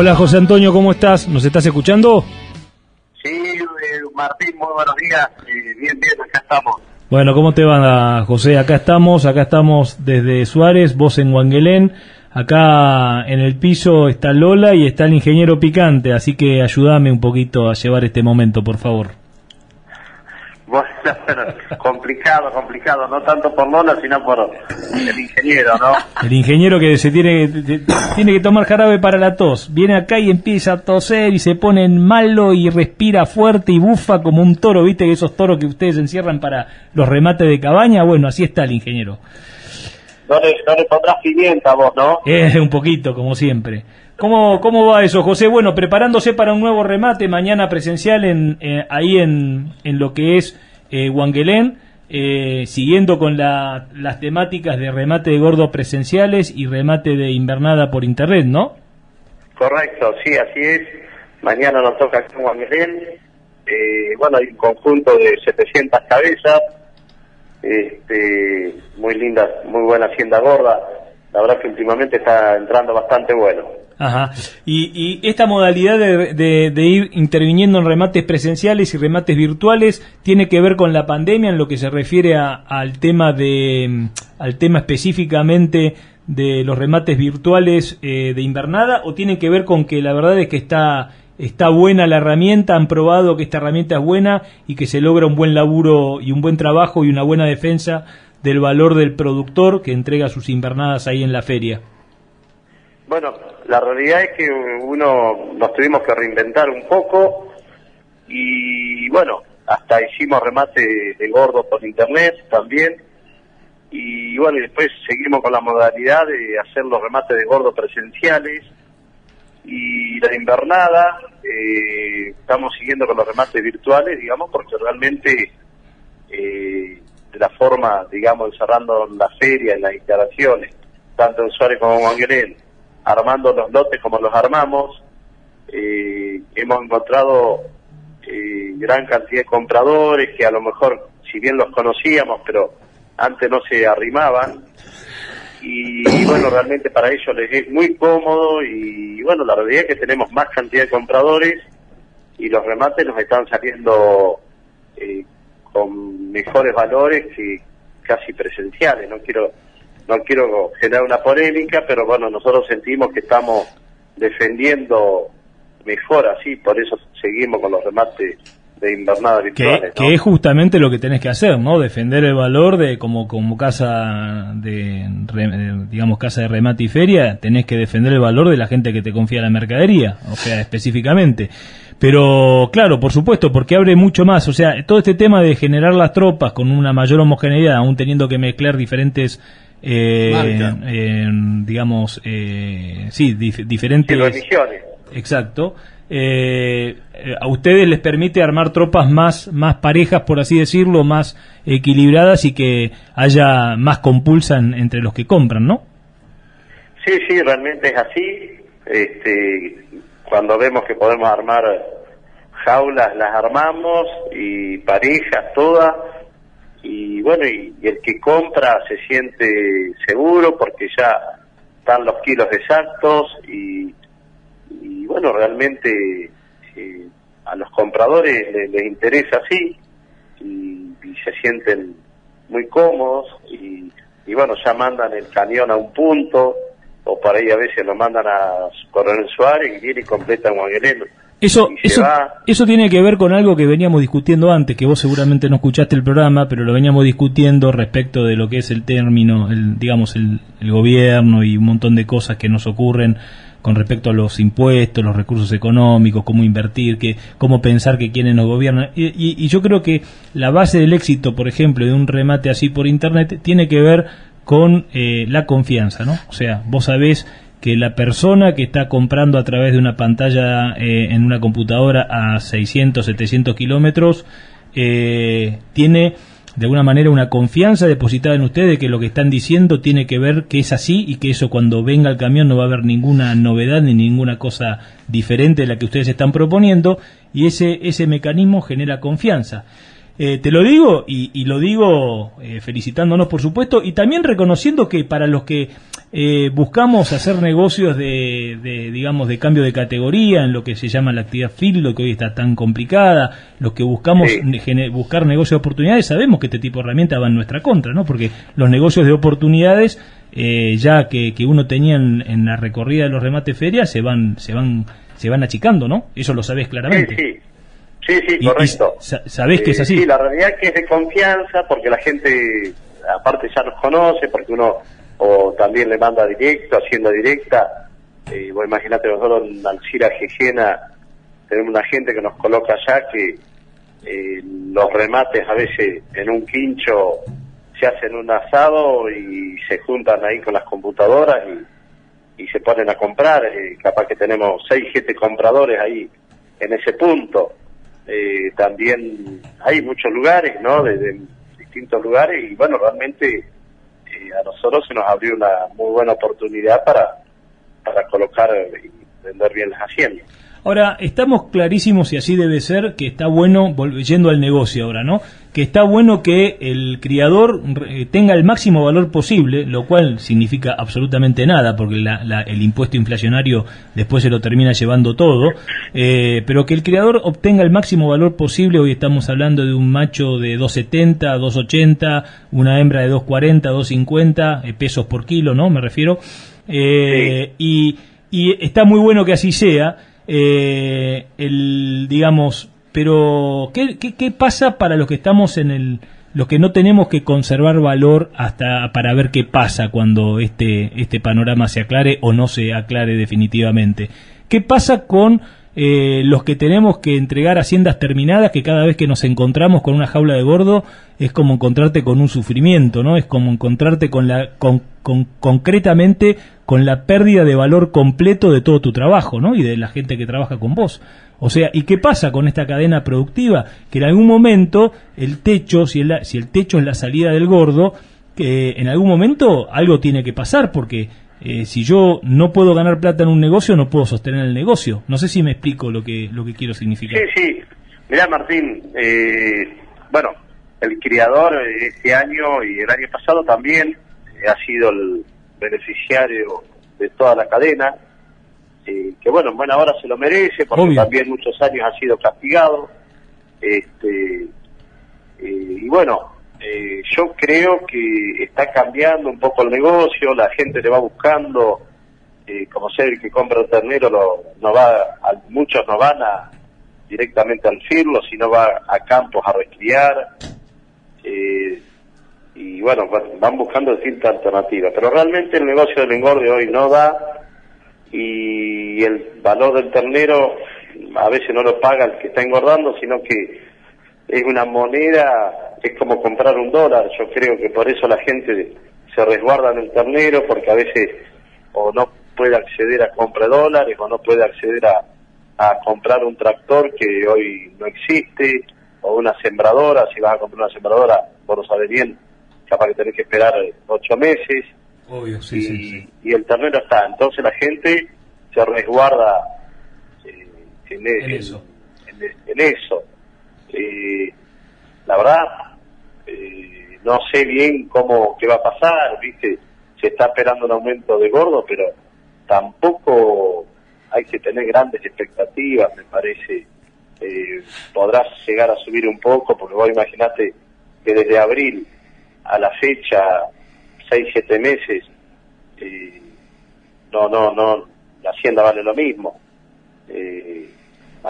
Hola José Antonio, ¿cómo estás? ¿Nos estás escuchando? Sí, eh, Martín, muy buenos días. Eh, bien, bien, acá estamos. Bueno, ¿cómo te va José? Acá estamos, acá estamos desde Suárez, vos en Wangelén. Acá en el piso está Lola y está el ingeniero Picante, así que ayúdame un poquito a llevar este momento, por favor. Bueno, complicado, complicado, no tanto por Lola, sino por el ingeniero, ¿no? El ingeniero que se tiene, tiene que tomar jarabe para la tos. Viene acá y empieza a toser y se pone en malo y respira fuerte y bufa como un toro, ¿viste? Que esos toros que ustedes encierran para los remates de cabaña, bueno, así está el ingeniero. No le, no le pondrás pimienta vos, ¿no? Eh, un poquito, como siempre. ¿Cómo, ¿Cómo va eso, José? Bueno, preparándose para un nuevo remate mañana presencial en, eh, ahí en, en, lo que es eh, Wangelén, eh, siguiendo con la, las temáticas de remate de gordo presenciales y remate de invernada por internet, ¿no? Correcto, sí, así es. Mañana nos toca aquí en Wangelén. Eh, bueno, hay un conjunto de 700 cabezas. Este, muy linda, muy buena hacienda gorda. La verdad que últimamente está entrando bastante bueno. Ajá. Y, esta modalidad de, ir interviniendo en remates presenciales y remates virtuales tiene que ver con la pandemia en lo que se refiere al tema de al tema específicamente de los remates virtuales eh, de invernada o tiene que ver con que la verdad es que está está buena la herramienta, han probado que esta herramienta es buena y que se logra un buen laburo y un buen trabajo y una buena defensa del valor del productor que entrega sus invernadas ahí en la feria. Bueno, la realidad es que uno nos tuvimos que reinventar un poco y bueno, hasta hicimos remate de gordo por internet también. Y bueno, y después seguimos con la modalidad de hacer los remates de gordo presenciales y la invernada. Eh, estamos siguiendo con los remates virtuales, digamos, porque realmente eh, de la forma, digamos, encerrando la feria, en las instalaciones, tanto en Suárez como en Manguerel, armando los lotes como los armamos. Eh, hemos encontrado eh, gran cantidad de compradores que a lo mejor, si bien los conocíamos, pero antes no se arrimaban. Y, bueno, realmente para ellos les es muy cómodo y bueno, la realidad es que tenemos más cantidad de compradores y los remates nos están saliendo eh, con mejores valores que casi presenciales. No quiero no quiero generar una polémica, pero bueno, nosotros sentimos que estamos defendiendo mejor así, por eso seguimos con los remates de invernada virtuales. Que, es justamente lo que tenés que hacer, ¿no? Defender el valor de como como casa de, digamos casa de remate y feria, tenés que defender el valor de la gente que te confía la mercadería, o sea, específicamente. Pero claro, por supuesto, porque abre mucho más, o sea, todo este tema de generar las tropas con una mayor homogeneidad, aún teniendo que mezclar diferentes eh, digamos, eh, sí, diferentes... Exacto. Eh, a ustedes les permite armar tropas más, más parejas, por así decirlo, más equilibradas y que haya más compulsa entre los que compran, ¿no? Sí, sí, realmente es así. Este, cuando vemos que podemos armar jaulas, las armamos y parejas todas y bueno, y, el que compra se siente seguro porque ya están los kilos exactos y, y bueno, realmente eh, a los compradores les, interesa así y, se sienten muy cómodos y, y bueno, ya mandan el cañón a un punto o para ahí a veces lo mandan a Coronel Suárez y viene y completa Guagueleno eso, eso, eso tiene que ver con algo que veníamos discutiendo antes, que vos seguramente no escuchaste el programa, pero lo veníamos discutiendo respecto de lo que es el término, el, digamos, el, gobierno y un montón de cosas que nos ocurren con respecto a los impuestos, los recursos económicos, cómo invertir, que, cómo pensar que quienes nos gobiernan. Y, yo creo que la base del éxito, por ejemplo, de un remate así por Internet, tiene que ver con eh, la confianza, ¿no? O sea, vos sabés que la persona que está comprando a través de una pantalla eh, en una computadora a 600, 700 kilómetros, eh, tiene de alguna manera una confianza depositada en ustedes que lo que están diciendo tiene que ver que es así y que eso cuando venga el camión no va a haber ninguna novedad ni ninguna cosa diferente de la que ustedes están proponiendo y ese, ese mecanismo genera confianza. Eh, te lo digo y, lo digo eh, felicitándonos, por supuesto, y también reconociendo que para los que eh, buscamos hacer negocios de, digamos, de cambio de categoría en lo que se llama la actividad lo que hoy está tan complicada, los que buscamos buscar negocios de oportunidades, sabemos que este tipo de herramientas va en nuestra contra, ¿no? Porque los negocios de oportunidades, ya que, uno tenía en, la recorrida de los remates ferias, se van, se van, se van achicando, ¿no? Eso lo sabés claramente. Sí, sí, correcto. ¿Sabés que es así? Sí, la realidad es que es de confianza porque la gente, aparte ya nos conoce, porque uno o también le manda directo, haciendo directa. Eh, vos imaginate nosotros en Alcira Gesiena tenemos una gente que nos coloca allá que eh, los remates a veces en un quincho se hacen un asado y se juntan ahí con las computadoras y, y se ponen a comprar. Eh, capaz que tenemos 6, 7 compradores ahí en ese punto. Eh, también hay muchos lugares, ¿no? De, distintos lugares y bueno, realmente eh, a nosotros se nos abrió una muy buena oportunidad para, para colocar y vender bien las haciendas. Ahora, estamos clarísimos y así debe ser que está bueno, volviendo al negocio ahora, ¿no? Que está bueno que el criador eh, tenga el máximo valor posible, lo cual significa absolutamente nada, porque el impuesto inflacionario después se lo termina llevando todo, eh, pero que el criador obtenga el máximo valor posible, hoy estamos hablando de un macho de 270, 280, una hembra de 240, 250 eh, pesos por kilo, ¿no? Me refiero. y, y está muy bueno que así sea eh, el, digamos, pero ¿qué, ¿qué, pasa para los que estamos en el, los que no tenemos que conservar valor hasta para ver qué pasa cuando este, este panorama se aclare o no se aclare definitivamente? ¿Qué pasa con eh, los que tenemos que entregar haciendas terminadas, que cada vez que nos encontramos con una jaula de gordo es como encontrarte con un sufrimiento, ¿no? Es como encontrarte con la, con, concretamente con la pérdida de valor completo de todo tu trabajo, ¿no? Y de la gente que trabaja con vos. O sea, ¿y qué pasa con esta cadena productiva? Que en algún momento el techo, si el, si el techo es la salida del gordo, que en algún momento algo tiene que pasar porque eh, si yo no puedo ganar plata en un negocio, no puedo sostener el negocio. No sé si me explico lo que, lo que quiero significar. Sí, sí. Mirá, Martín, eh, bueno, el criador este año y el año pasado también eh, ha sido el beneficiario de toda la cadena, que bueno, en buena hora se lo merece, porque también muchos años ha sido castigado. Este, y bueno, eh, yo creo que está cambiando un poco el negocio, la gente le va buscando, eh, como ser el que compra un ternero, no va, muchos no van a, directamente al firlo, sino va a campos a rescriar, eh, y bueno, van buscando distintas alternativas, pero realmente el negocio del engorde hoy no da, y el valor del ternero a veces no lo paga el que está engordando, sino que es una moneda, es como comprar un dólar, yo creo que por eso la gente se resguarda en el ternero, porque a veces o no puede acceder a compra dólares o no puede acceder a, comprar un tractor que hoy no existe, o una sembradora, si vas a comprar una sembradora, vos lo sabés bien, capaz que tenés que esperar ocho meses, Obvio, sí, y, sí, y el ternero está, entonces la gente se resguarda eh, en, eso. en eso. Eh, la verdad, eh, no sé bien cómo qué va a pasar, viste, se está esperando un aumento de gordo, pero tampoco hay que tener grandes expectativas, me parece. Eh, podrás llegar a subir un poco, porque vos imaginate que desde abril a la fecha, seis, siete meses, eh, no, no, no, la hacienda vale lo mismo. Eh,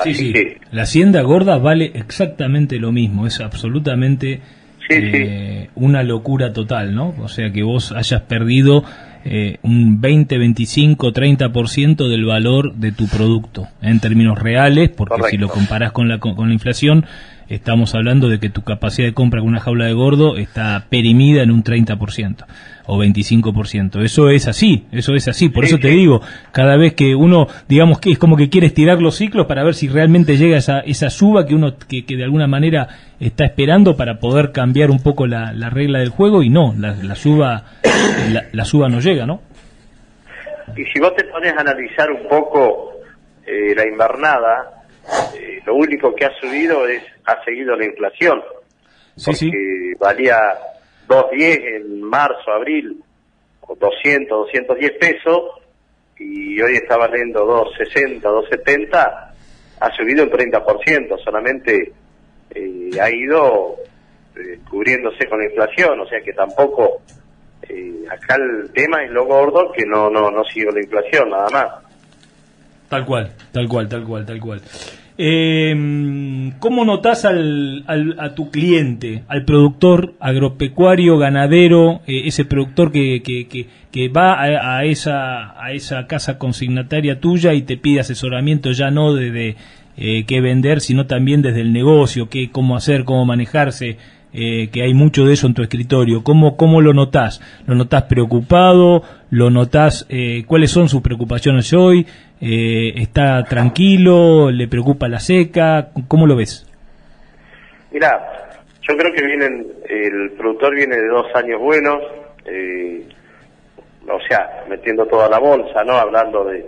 sí, sí. La hacienda gorda vale exactamente lo mismo, es absolutamente eh, una locura total, ¿no? O sea que vos hayas perdido eh, un 20, 25, 30% del valor de tu producto en términos reales, porque si lo comparás con la, con la inflación, estamos hablando de que tu capacidad de compra con una jaula de gordo está perimida en un 30% o 25%. Eso es así, eso es así. Por eso te digo, cada vez que uno, digamos que es como que quiere estirar los ciclos para ver si realmente llega esa, esa suba que uno que, de alguna manera está esperando para poder cambiar un poco la, regla del juego y no, la, la suba la, suba no llega, ¿no? Y si vos te pones a analizar un poco eh, la invernada, eh, lo único que ha subido es ha seguido la inflación. porque valía 2.10 en marzo, abril, 200, 210 pesos, y hoy está valiendo 260, 270, ha subido un 30%, solamente eh, ha ido eh, cubriéndose con la inflación, o sea que tampoco eh, acá el tema es lo gordo que no no no sigue la inflación nada más. Tal cual, tal cual, tal cual, tal cual. Eh, ¿Cómo notas al, a tu cliente, al productor agropecuario, ganadero, eh, ese productor que, que, que, va a, esa, a esa casa consignataria tuya y te pide asesoramiento ya no de, eh, qué vender, sino también desde el negocio, qué, cómo hacer, cómo manejarse? Eh, que hay mucho de eso en tu escritorio. ¿Cómo, cómo lo notas? ¿Lo notas preocupado? ¿Lo notas eh, cuáles son sus preocupaciones hoy? Eh, ¿Está tranquilo? ¿Le preocupa la seca? ¿Cómo lo ves? Mira, yo creo que vienen, el productor viene de dos años buenos, o sea, metiendo toda la bolsa, ¿no? Hablando de,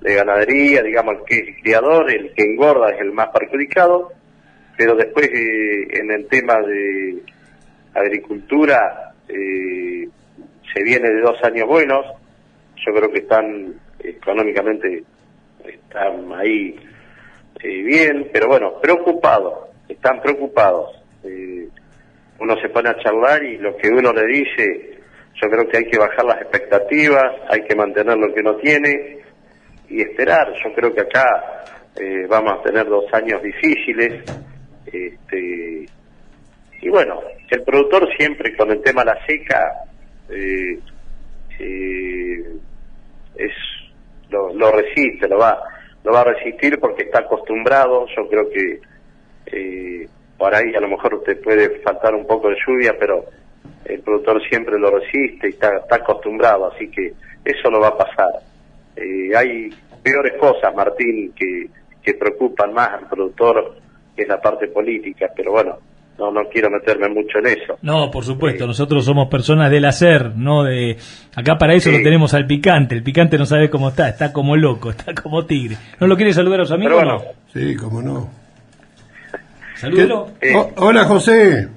de ganadería, digamos, el que es criador, el que engorda es el más perjudicado pero después eh, en el tema de agricultura eh, se viene de dos años buenos, yo creo que están económicamente están ahí eh, bien, pero bueno, preocupados, están preocupados. uno se pone a charlar y lo que uno le dice, yo creo que hay que bajar las expectativas, hay que mantener lo que uno tiene y esperar. Yo creo que acá vamos a tener dos años difíciles este, y bueno, el productor siempre con el tema la seca eh, eh, es lo, resiste, lo va lo va a resistir porque está acostumbrado. Yo creo que eh, por ahí a lo mejor te puede faltar un poco de lluvia, pero el productor siempre lo resiste y está, está acostumbrado, así que eso no va a pasar. hay peores cosas, Martín, que, que preocupan más al productor que es la parte política, pero bueno, no no quiero meterme mucho en eso. No, por supuesto, eh, nosotros somos personas del hacer, no de acá para eso lo tenemos al picante, el picante no sabe cómo está, está como loco, está como tigre. ¿No lo quiere saludar a los amigos no? Sí, cómo no. Salúdelo. Eh, hola, José.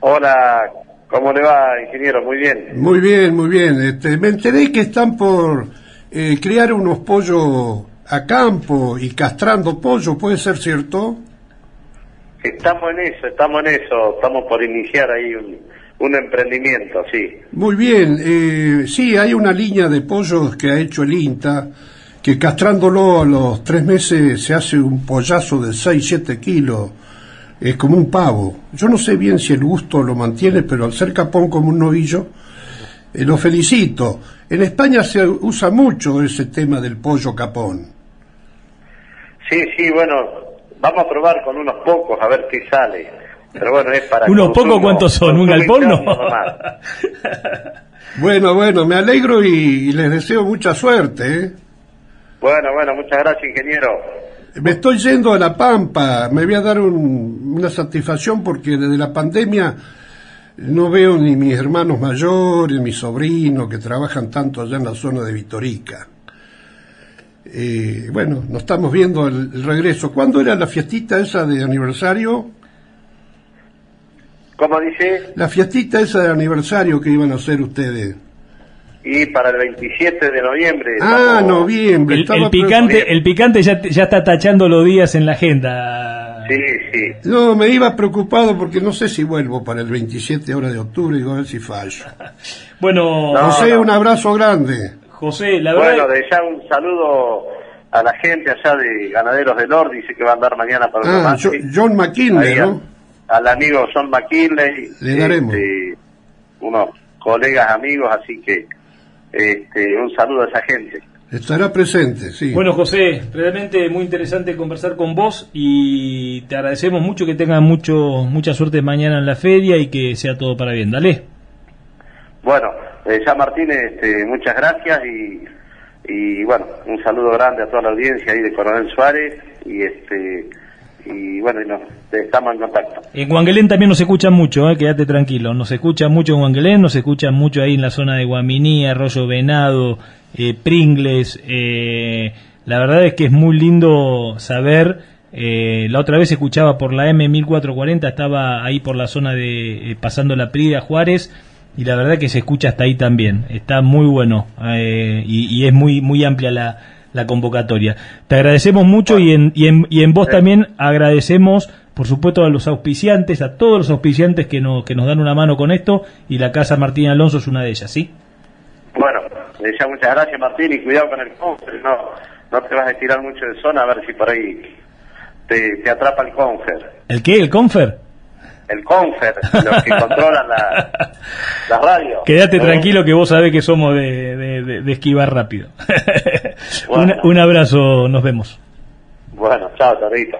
Hola, ¿cómo le va, ingeniero? Muy bien. Muy bien, muy bien. Este, me enteré que están por eh, criar unos pollos a campo y castrando pollos, ¿puede ser cierto? Estamos en eso, estamos en eso, estamos por iniciar ahí un, emprendimiento, sí. Muy bien, eh, sí, hay una línea de pollos que ha hecho el INTA, que castrándolo a los tres meses se hace un pollazo de 6, 7 kilos, es como un pavo. Yo no sé bien si el gusto lo mantiene, pero al ser capón como un novillo, eh, lo felicito. En España se usa mucho ese tema del pollo capón. Sí, sí, bueno, Vamos a probar con unos pocos a ver qué sale. Pero bueno, es para. ¿Unos pocos cuántos son? ¿Un galpón no? bueno, bueno, me alegro y, les deseo mucha suerte. ¿eh? Bueno, bueno, muchas gracias, ingeniero. Me estoy yendo a La Pampa. Me voy a dar una satisfacción porque desde la pandemia no veo ni mis hermanos mayores, ni mis sobrinos que trabajan tanto allá en la zona de Vitorica. Eh, bueno, nos estamos viendo el, regreso. ¿Cuándo era la fiestita esa de aniversario? ¿Cómo dice? La fiestita esa de aniversario que iban a hacer ustedes. Y para el 27 de noviembre. Ah, noviembre. El, picante, el picante ya, ya está tachando los días en la agenda. Sí, sí. No, me iba preocupado porque no sé si vuelvo para el 27 hora de octubre, digo a ver si fallo. bueno, José, un abrazo grande. José, la verdad... Bueno, de ya un saludo a la gente allá de Ganaderos del Norte, dice que va a andar mañana para ah, John McKinley, ¿no? Al, amigo John McKinley. Le daremos. Este, unos colegas amigos, así que este, un saludo a esa gente. Estará presente, sí. Bueno, José, realmente muy interesante conversar con vos y te agradecemos mucho que tengas mucho, mucha suerte mañana en la feria y que sea todo para bien. Dale. Bueno, eh, ya Martínez, este, muchas gracias y, y bueno, un saludo grande a toda la audiencia ahí de Coronel Suárez y este y bueno, estamos en contacto. En Guanguelén también nos escuchan mucho, eh, quédate tranquilo, nos escuchan mucho en Guanguelén, nos escuchan mucho ahí en la zona de Guaminí, Arroyo Venado, eh, Pringles, eh, la verdad es que es muy lindo saber Eh, la otra vez escuchaba por la M1440, estaba ahí por la zona de pasando la Prida Juárez y la verdad que se escucha hasta ahí también. Está muy bueno y, es muy muy amplia la, la convocatoria. Te agradecemos mucho y, en, y, en, y en vos también agradecemos por supuesto a los auspiciantes, a todos los auspiciantes que, no, que nos dan una mano con esto y la Casa Martín Alonso es una de ellas, ¿sí? Bueno, ya muchas gracias Martín y cuidado con el confer, no, no te vas a estirar mucho de zona a ver si por ahí te, atrapa el confer. ¿El qué? ¿El confer? El confer, los que controlan la, la radio. Quédate tranquilo que vos sabés que somos de, de, esquivar rápido. un, un abrazo, nos vemos. Bueno, chao, Torito.